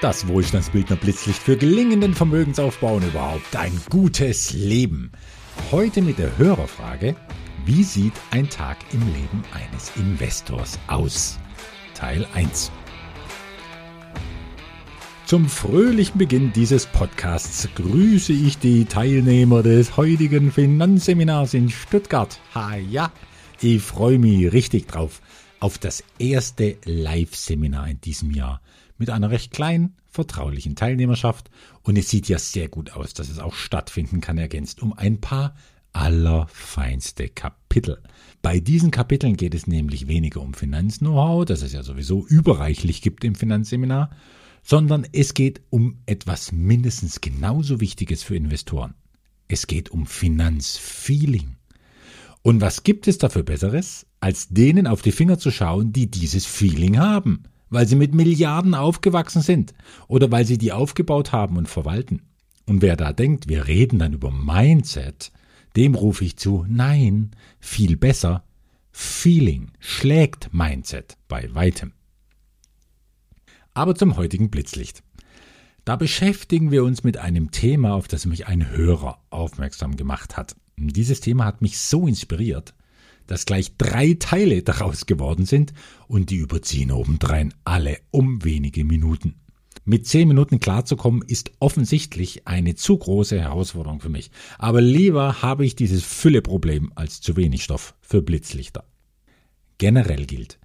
Das Wohlstandsbildner Blitzlicht für gelingenden Vermögensaufbau und überhaupt ein gutes Leben. Heute mit der Hörerfrage, wie sieht ein Tag im Leben eines Investors aus? Teil 1. Zum fröhlichen Beginn dieses Podcasts grüße ich die Teilnehmer des heutigen Finanzseminars in Stuttgart. Ha ja, ich freue mich richtig drauf auf das erste Live-Seminar in diesem Jahr mit einer recht kleinen, vertraulichen Teilnehmerschaft und es sieht ja sehr gut aus, dass es auch stattfinden kann, ergänzt um ein paar allerfeinste Kapitel. Bei diesen Kapiteln geht es nämlich weniger um Finanz-Know-how, das es ja sowieso überreichlich gibt im Finanzseminar, sondern es geht um etwas mindestens genauso Wichtiges für Investoren. Es geht um Finanzfeeling. Und was gibt es dafür Besseres, als denen auf die Finger zu schauen, die dieses Feeling haben, weil sie mit Milliarden aufgewachsen sind oder weil sie die aufgebaut haben und verwalten. Und wer da denkt, wir reden dann über Mindset, dem rufe ich zu, nein, viel besser, Feeling schlägt Mindset bei weitem. Aber zum heutigen Blitzlicht. Da beschäftigen wir uns mit einem Thema, auf das mich ein Hörer aufmerksam gemacht hat. Dieses Thema hat mich so inspiriert, dass gleich drei Teile daraus geworden sind und die überziehen obendrein alle um wenige Minuten. Mit zehn Minuten klarzukommen ist offensichtlich eine zu große Herausforderung für mich. Aber lieber habe ich dieses Fülleproblem als zu wenig Stoff für Blitzlichter. Generell gilt,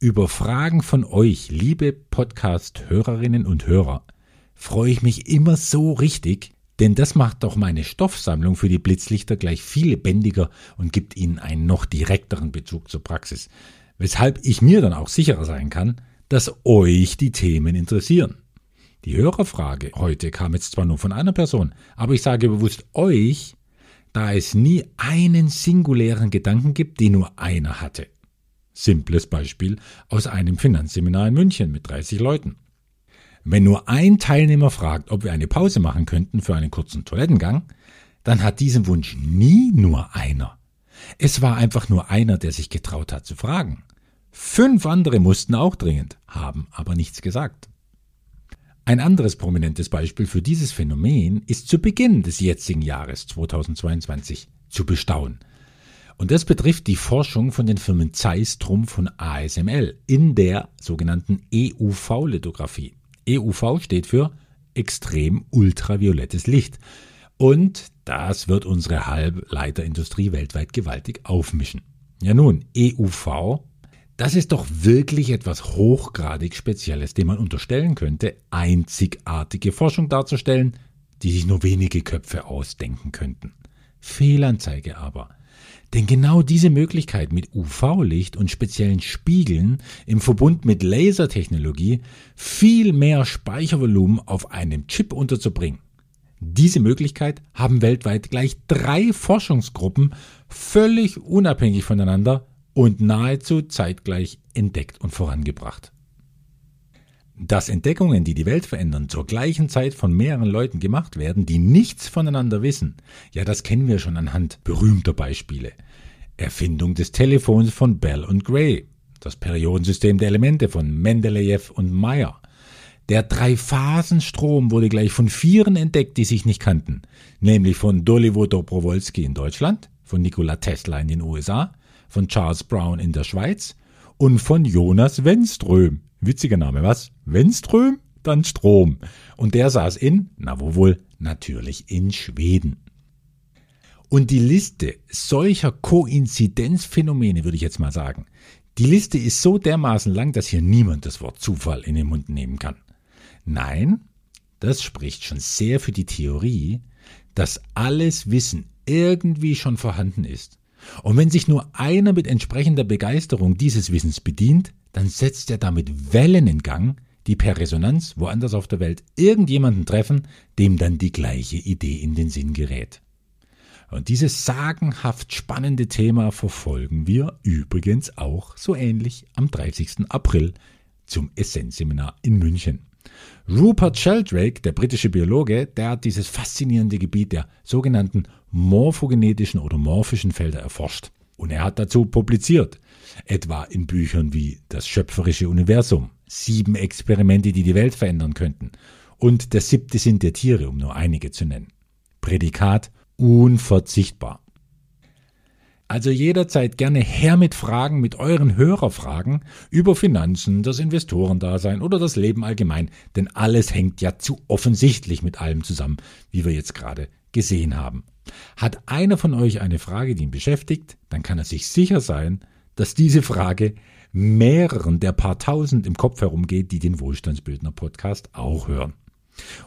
über Fragen von euch, liebe Podcast-Hörerinnen und Hörer, freue ich mich immer so richtig, denn das macht doch meine Stoffsammlung für die Blitzlichter gleich viel lebendiger und gibt ihnen einen noch direkteren Bezug zur Praxis, weshalb ich mir dann auch sicherer sein kann, dass euch die Themen interessieren. Die Hörerfrage heute kam jetzt zwar nur von einer Person, aber ich sage bewusst euch, da es nie einen singulären Gedanken gibt, den nur einer hatte. Simples Beispiel aus einem Finanzseminar in München mit 30 Leuten. Wenn nur ein Teilnehmer fragt, ob wir eine Pause machen könnten für einen kurzen Toilettengang, dann hat diesen Wunsch nie nur einer. Es war einfach nur einer, der sich getraut hat zu fragen. Fünf andere mussten auch dringend, haben aber nichts gesagt. Ein anderes prominentes Beispiel für dieses Phänomen ist zu Beginn des jetzigen Jahres 2022 zu bestaunen. Und das betrifft die Forschung von den Firmen Zeiss, Trumpf und ASML in der sogenannten EUV-Lithografie. EUV steht für extrem ultraviolettes Licht. Und das wird unsere Halbleiterindustrie weltweit gewaltig aufmischen. Ja nun, EUV, das ist doch wirklich etwas hochgradig Spezielles, dem man unterstellen könnte, einzigartige Forschung darzustellen, die sich nur wenige Köpfe ausdenken könnten. Fehlanzeige aber. Denn genau diese Möglichkeit mit UV-Licht und speziellen Spiegeln im Verbund mit Lasertechnologie viel mehr Speichervolumen auf einem Chip unterzubringen. Diese Möglichkeit haben weltweit gleich drei Forschungsgruppen völlig unabhängig voneinander und nahezu zeitgleich entdeckt und vorangebracht. Dass Entdeckungen, die die Welt verändern, zur gleichen Zeit von mehreren Leuten gemacht werden, die nichts voneinander wissen, ja, das kennen wir schon anhand berühmter Beispiele. Erfindung des Telefons von Bell und Gray, das Periodensystem der Elemente von Mendeleev und Meyer. Der Dreiphasenstrom wurde gleich von vieren entdeckt, die sich nicht kannten, nämlich von Dolivo Dobrowolski in Deutschland, von Nikola Tesla in den USA, von Charles Brown in der Schweiz und von Jonas Wenström Witziger Name, was? Wenström? Dann Strom. Und der saß in, na wo wohl, natürlich in Schweden. Und die Liste solcher Koinzidenzphänomene, würde ich jetzt mal sagen, die Liste ist so dermaßen lang, dass hier niemand das Wort Zufall in den Mund nehmen kann. Nein, das spricht schon sehr für die Theorie, dass alles Wissen irgendwie schon vorhanden ist. Und wenn sich nur einer mit entsprechender Begeisterung dieses Wissens bedient, dann setzt er damit Wellen in Gang, die per Resonanz woanders auf der Welt irgendjemanden treffen, dem dann die gleiche Idee in den Sinn gerät. Und dieses sagenhaft spannende Thema verfolgen wir übrigens auch so ähnlich am 30. April zum Essenzseminar in München. Rupert Sheldrake, der britische Biologe, der hat dieses faszinierende Gebiet der sogenannten morphogenetischen oder morphischen Felder erforscht. Und er hat dazu publiziert etwa in Büchern wie Das schöpferische Universum, sieben Experimente, die die Welt verändern könnten und der siebte sind der Tiere, um nur einige zu nennen. Prädikat unverzichtbar. Also jederzeit gerne her mit Fragen, mit euren Hörerfragen über Finanzen, das Investorendasein oder das Leben allgemein, denn alles hängt ja zu offensichtlich mit allem zusammen, wie wir jetzt gerade gesehen haben. Hat einer von euch eine Frage, die ihn beschäftigt, dann kann er sich sicher sein, dass diese Frage mehreren der paar tausend im Kopf herumgeht, die den Wohlstandsbildner Podcast auch hören.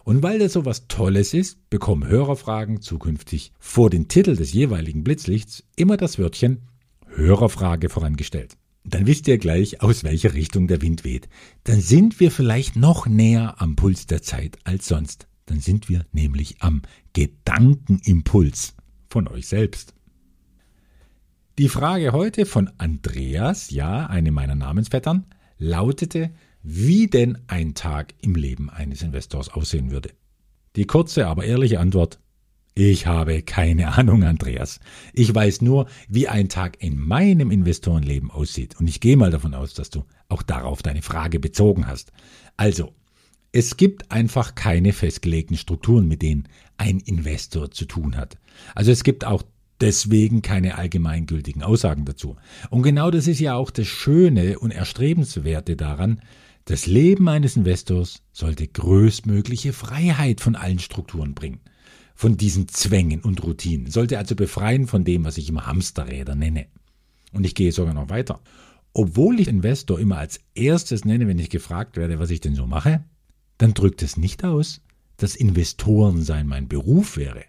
Und weil das so was Tolles ist, bekommen Hörerfragen zukünftig vor den Titel des jeweiligen Blitzlichts immer das Wörtchen Hörerfrage vorangestellt. Dann wisst ihr gleich, aus welcher Richtung der Wind weht. Dann sind wir vielleicht noch näher am Puls der Zeit als sonst. Dann sind wir nämlich am Gedankenimpuls von euch selbst. Die Frage heute von Andreas, ja, eine meiner Namensvettern, lautete, wie denn ein Tag im Leben eines Investors aussehen würde. Die kurze, aber ehrliche Antwort ich habe keine Ahnung, Andreas. Ich weiß nur, wie ein Tag in meinem Investorenleben aussieht. Und ich gehe mal davon aus, dass du auch darauf deine Frage bezogen hast. Also, es gibt einfach keine festgelegten Strukturen, mit denen ein Investor zu tun hat. Also es gibt auch deswegen keine allgemeingültigen Aussagen dazu. Und genau das ist ja auch das Schöne und Erstrebenswerte daran, das Leben eines Investors sollte größtmögliche Freiheit von allen Strukturen bringen, von diesen Zwängen und Routinen, sollte also befreien von dem, was ich immer Hamsterräder nenne. Und ich gehe sogar noch weiter. Obwohl ich Investor immer als erstes nenne, wenn ich gefragt werde, was ich denn so mache, dann drückt es nicht aus, dass Investorensein mein Beruf wäre.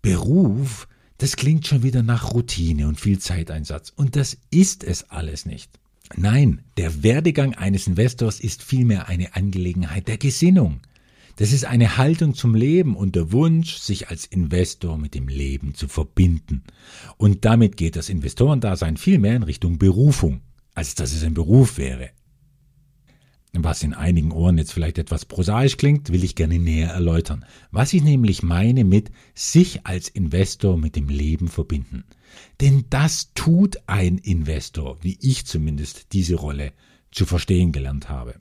Beruf, das klingt schon wieder nach Routine und viel Zeiteinsatz. Und das ist es alles nicht. Nein, der Werdegang eines Investors ist vielmehr eine Angelegenheit der Gesinnung. Das ist eine Haltung zum Leben und der Wunsch, sich als Investor mit dem Leben zu verbinden. Und damit geht das Investorendasein vielmehr in Richtung Berufung, als dass es ein Beruf wäre. Was in einigen Ohren jetzt vielleicht etwas prosaisch klingt, will ich gerne näher erläutern. Was ich nämlich meine mit sich als Investor mit dem Leben verbinden. Denn das tut ein Investor, wie ich zumindest diese Rolle zu verstehen gelernt habe.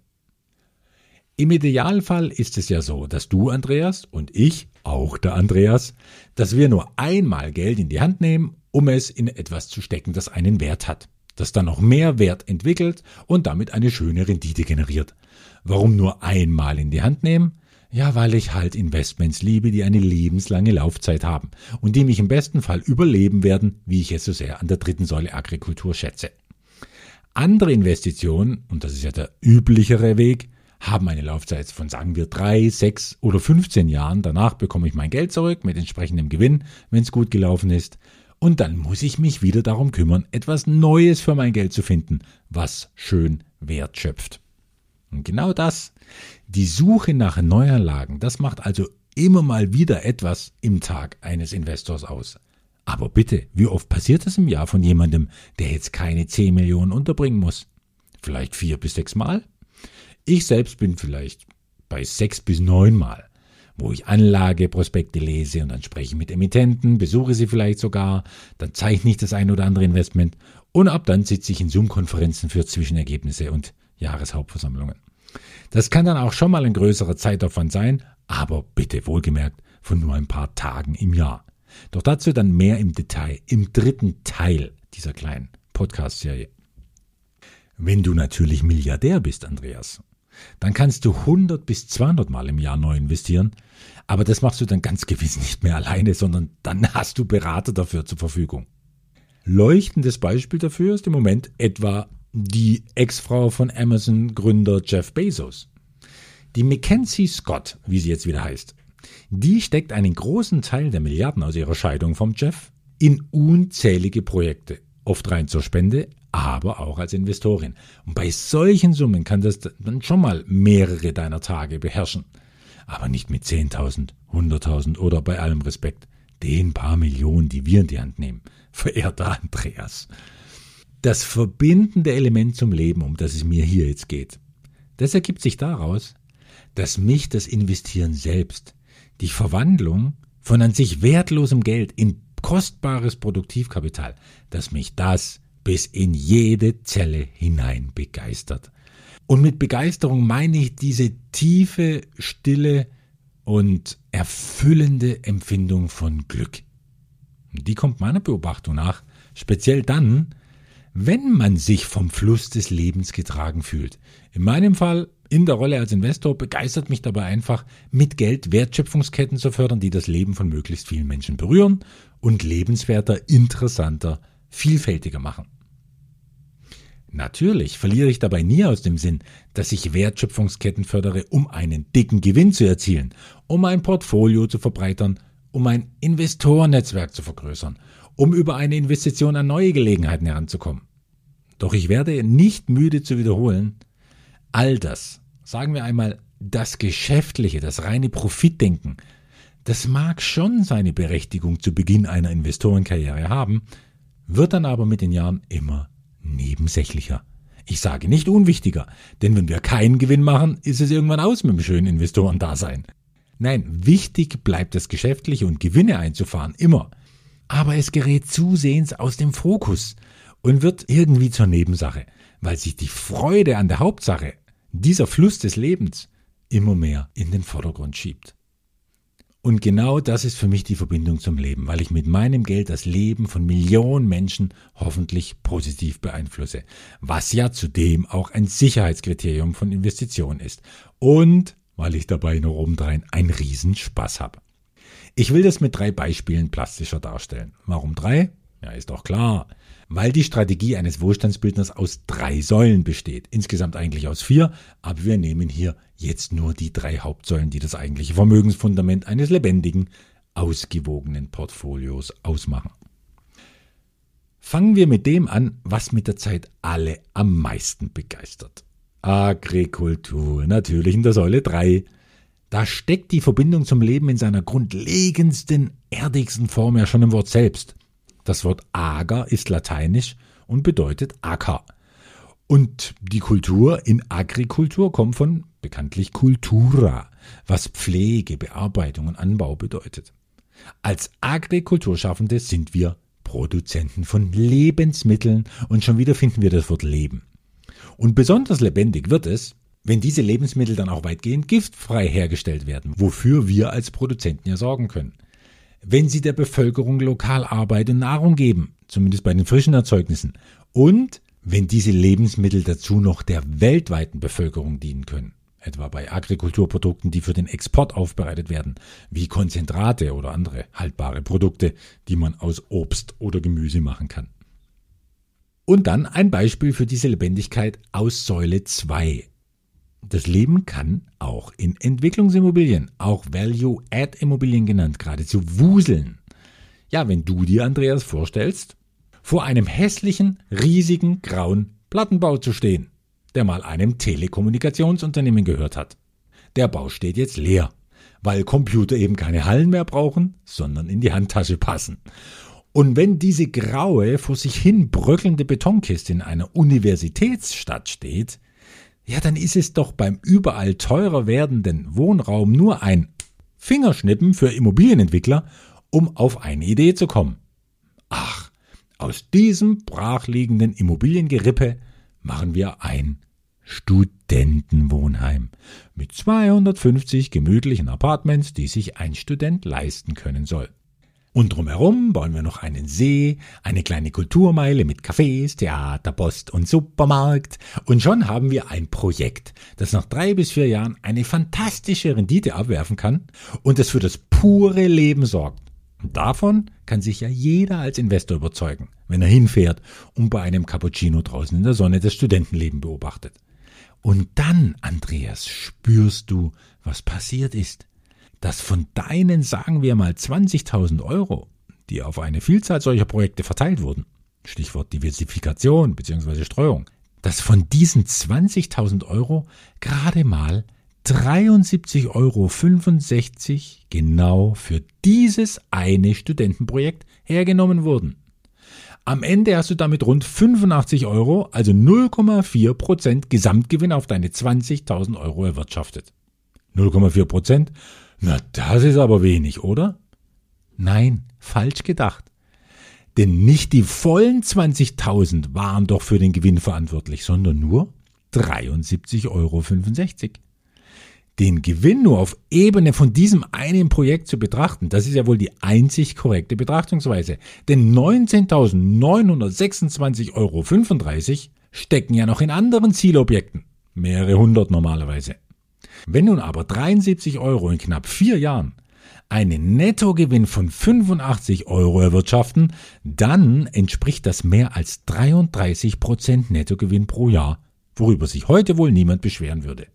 Im Idealfall ist es ja so, dass du, Andreas, und ich, auch der Andreas, dass wir nur einmal Geld in die Hand nehmen, um es in etwas zu stecken, das einen Wert hat das dann noch mehr Wert entwickelt und damit eine schöne Rendite generiert. Warum nur einmal in die Hand nehmen? Ja, weil ich halt Investments liebe, die eine lebenslange Laufzeit haben und die mich im besten Fall überleben werden, wie ich es so sehr an der dritten Säule Agrikultur schätze. Andere Investitionen, und das ist ja der üblichere Weg, haben eine Laufzeit von sagen wir drei, sechs oder 15 Jahren. Danach bekomme ich mein Geld zurück mit entsprechendem Gewinn, wenn es gut gelaufen ist. Und dann muss ich mich wieder darum kümmern, etwas Neues für mein Geld zu finden, was schön Wert schöpft. Und genau das, die Suche nach Neuanlagen, das macht also immer mal wieder etwas im Tag eines Investors aus. Aber bitte, wie oft passiert das im Jahr von jemandem, der jetzt keine 10 Millionen unterbringen muss? Vielleicht vier bis sechs Mal? Ich selbst bin vielleicht bei sechs bis neun Mal wo ich Anlageprospekte lese und dann spreche ich mit Emittenten, besuche sie vielleicht sogar, dann zeichne ich das ein oder andere Investment und ab dann sitze ich in Zoom-Konferenzen für Zwischenergebnisse und Jahreshauptversammlungen. Das kann dann auch schon mal ein größerer Zeitaufwand sein, aber bitte wohlgemerkt von nur ein paar Tagen im Jahr. Doch dazu dann mehr im Detail im dritten Teil dieser kleinen Podcast-Serie. Wenn du natürlich Milliardär bist, Andreas, dann kannst du 100 bis 200 Mal im Jahr neu investieren. Aber das machst du dann ganz gewiss nicht mehr alleine, sondern dann hast du Berater dafür zur Verfügung. Leuchtendes Beispiel dafür ist im Moment etwa die Ex-Frau von Amazon-Gründer Jeff Bezos. Die Mackenzie Scott, wie sie jetzt wieder heißt, die steckt einen großen Teil der Milliarden aus ihrer Scheidung vom Jeff in unzählige Projekte, oft rein zur Spende, aber auch als Investorin. Und bei solchen Summen kann das dann schon mal mehrere deiner Tage beherrschen. Aber nicht mit 10.000, 100.000 oder bei allem Respekt den paar Millionen, die wir in die Hand nehmen. Verehrter Andreas. Das verbindende Element zum Leben, um das es mir hier jetzt geht, das ergibt sich daraus, dass mich das Investieren selbst, die Verwandlung von an sich wertlosem Geld in kostbares Produktivkapital, dass mich das bis in jede Zelle hinein begeistert. Und mit Begeisterung meine ich diese tiefe, stille und erfüllende Empfindung von Glück. Die kommt meiner Beobachtung nach speziell dann, wenn man sich vom Fluss des Lebens getragen fühlt. In meinem Fall, in der Rolle als Investor, begeistert mich dabei einfach, mit Geld Wertschöpfungsketten zu fördern, die das Leben von möglichst vielen Menschen berühren und lebenswerter, interessanter, vielfältiger machen. Natürlich verliere ich dabei nie aus dem Sinn, dass ich Wertschöpfungsketten fördere, um einen dicken Gewinn zu erzielen, um ein Portfolio zu verbreitern, um ein Investorennetzwerk zu vergrößern, um über eine Investition an neue Gelegenheiten heranzukommen. Doch ich werde nicht müde zu wiederholen, all das, sagen wir einmal, das Geschäftliche, das reine Profitdenken, das mag schon seine Berechtigung zu Beginn einer Investorenkarriere haben, wird dann aber mit den Jahren immer nebensächlicher. Ich sage nicht unwichtiger, denn wenn wir keinen Gewinn machen, ist es irgendwann aus mit dem schönen Investorendasein. Nein, wichtig bleibt das Geschäftliche und Gewinne einzufahren, immer. Aber es gerät zusehends aus dem Fokus und wird irgendwie zur Nebensache, weil sich die Freude an der Hauptsache, dieser Fluss des Lebens, immer mehr in den Vordergrund schiebt. Und genau das ist für mich die Verbindung zum Leben, weil ich mit meinem Geld das Leben von Millionen Menschen hoffentlich positiv beeinflusse, was ja zudem auch ein Sicherheitskriterium von Investitionen ist. Und weil ich dabei noch obendrein einen Riesenspaß habe. Ich will das mit drei Beispielen plastischer darstellen. Warum drei? Ja, ist doch klar. Weil die Strategie eines Wohlstandsbildners aus drei Säulen besteht. Insgesamt eigentlich aus vier, aber wir nehmen hier jetzt nur die drei Hauptsäulen, die das eigentliche Vermögensfundament eines lebendigen, ausgewogenen Portfolios ausmachen. Fangen wir mit dem an, was mit der Zeit alle am meisten begeistert. Agrikultur, natürlich in der Säule 3. Da steckt die Verbindung zum Leben in seiner grundlegendsten, erdigsten Form ja schon im Wort selbst. Das Wort ager ist lateinisch und bedeutet Acker. Und die Kultur in Agrikultur kommt von bekanntlich Cultura, was Pflege, Bearbeitung und Anbau bedeutet. Als Agrikulturschaffende sind wir Produzenten von Lebensmitteln und schon wieder finden wir das Wort Leben. Und besonders lebendig wird es, wenn diese Lebensmittel dann auch weitgehend giftfrei hergestellt werden, wofür wir als Produzenten ja sorgen können wenn sie der Bevölkerung lokal Arbeit und Nahrung geben, zumindest bei den frischen Erzeugnissen, und wenn diese Lebensmittel dazu noch der weltweiten Bevölkerung dienen können, etwa bei Agrikulturprodukten, die für den Export aufbereitet werden, wie Konzentrate oder andere haltbare Produkte, die man aus Obst oder Gemüse machen kann. Und dann ein Beispiel für diese Lebendigkeit aus Säule 2, das Leben kann auch in Entwicklungsimmobilien, auch Value-Add-Immobilien genannt, geradezu wuseln. Ja, wenn du dir, Andreas, vorstellst, vor einem hässlichen, riesigen, grauen Plattenbau zu stehen, der mal einem Telekommunikationsunternehmen gehört hat. Der Bau steht jetzt leer, weil Computer eben keine Hallen mehr brauchen, sondern in die Handtasche passen. Und wenn diese graue, vor sich hin bröckelnde Betonkiste in einer Universitätsstadt steht, ja, dann ist es doch beim überall teurer werdenden Wohnraum nur ein Fingerschnippen für Immobilienentwickler, um auf eine Idee zu kommen. Ach, aus diesem brachliegenden Immobiliengerippe machen wir ein Studentenwohnheim mit 250 gemütlichen Apartments, die sich ein Student leisten können soll. Und drumherum bauen wir noch einen See, eine kleine Kulturmeile mit Cafés, Theater, Post und Supermarkt. Und schon haben wir ein Projekt, das nach drei bis vier Jahren eine fantastische Rendite abwerfen kann und das für das pure Leben sorgt. Und davon kann sich ja jeder als Investor überzeugen, wenn er hinfährt und bei einem Cappuccino draußen in der Sonne das Studentenleben beobachtet. Und dann, Andreas, spürst du, was passiert ist dass von deinen, sagen wir mal, 20.000 Euro, die auf eine Vielzahl solcher Projekte verteilt wurden, Stichwort Diversifikation bzw. Streuung, dass von diesen 20.000 Euro gerade mal 73,65 Euro genau für dieses eine Studentenprojekt hergenommen wurden. Am Ende hast du damit rund 85 Euro, also 0,4 Prozent Gesamtgewinn auf deine 20.000 Euro erwirtschaftet. 0,4 Prozent na, das ist aber wenig, oder? Nein, falsch gedacht. Denn nicht die vollen 20.000 waren doch für den Gewinn verantwortlich, sondern nur 73,65 Euro. Den Gewinn nur auf Ebene von diesem einen Projekt zu betrachten, das ist ja wohl die einzig korrekte Betrachtungsweise. Denn 19.926,35 Euro stecken ja noch in anderen Zielobjekten. Mehrere hundert normalerweise. Wenn nun aber 73 Euro in knapp vier Jahren einen Nettogewinn von 85 Euro erwirtschaften, dann entspricht das mehr als 33 Prozent Nettogewinn pro Jahr, worüber sich heute wohl niemand beschweren würde.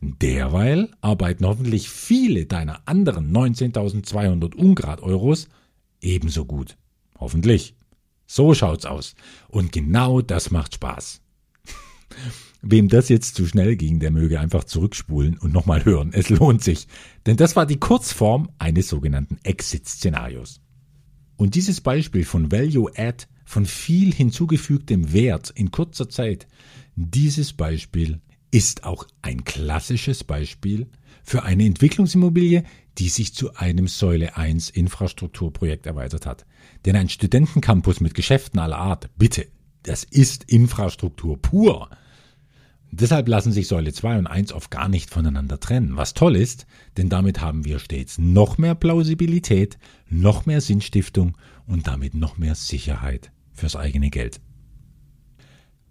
Derweil arbeiten hoffentlich viele deiner anderen 19.200 Ungrad Euros ebenso gut. Hoffentlich. So schaut's aus. Und genau das macht Spaß. Wem das jetzt zu schnell ging, der möge einfach zurückspulen und nochmal hören. Es lohnt sich. Denn das war die Kurzform eines sogenannten Exit-Szenarios. Und dieses Beispiel von Value Add, von viel hinzugefügtem Wert in kurzer Zeit, dieses Beispiel ist auch ein klassisches Beispiel für eine Entwicklungsimmobilie, die sich zu einem Säule 1 Infrastrukturprojekt erweitert hat. Denn ein Studentencampus mit Geschäften aller Art, bitte, das ist Infrastruktur pur. Deshalb lassen sich Säule 2 und 1 oft gar nicht voneinander trennen, was toll ist, denn damit haben wir stets noch mehr Plausibilität, noch mehr Sinnstiftung und damit noch mehr Sicherheit fürs eigene Geld.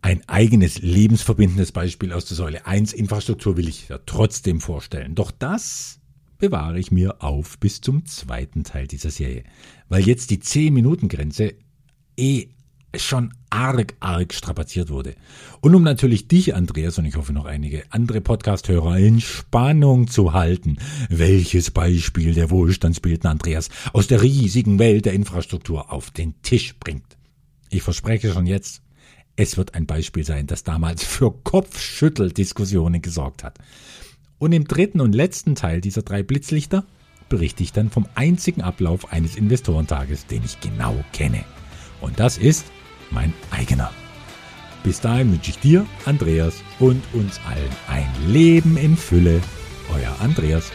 Ein eigenes lebensverbindendes Beispiel aus der Säule 1 Infrastruktur will ich ja trotzdem vorstellen. Doch das bewahre ich mir auf bis zum zweiten Teil dieser Serie, weil jetzt die 10-Minuten-Grenze eh schon arg, arg strapaziert wurde. Und um natürlich dich, Andreas, und ich hoffe noch einige andere Podcast-Hörer in Spannung zu halten, welches Beispiel der Wohlstandsbildner Andreas aus der riesigen Welt der Infrastruktur auf den Tisch bringt. Ich verspreche schon jetzt, es wird ein Beispiel sein, das damals für Kopfschütteldiskussionen gesorgt hat. Und im dritten und letzten Teil dieser drei Blitzlichter berichte ich dann vom einzigen Ablauf eines Investorentages, den ich genau kenne. Und das ist mein eigener. Bis dahin wünsche ich dir, Andreas, und uns allen ein Leben in Fülle. Euer Andreas.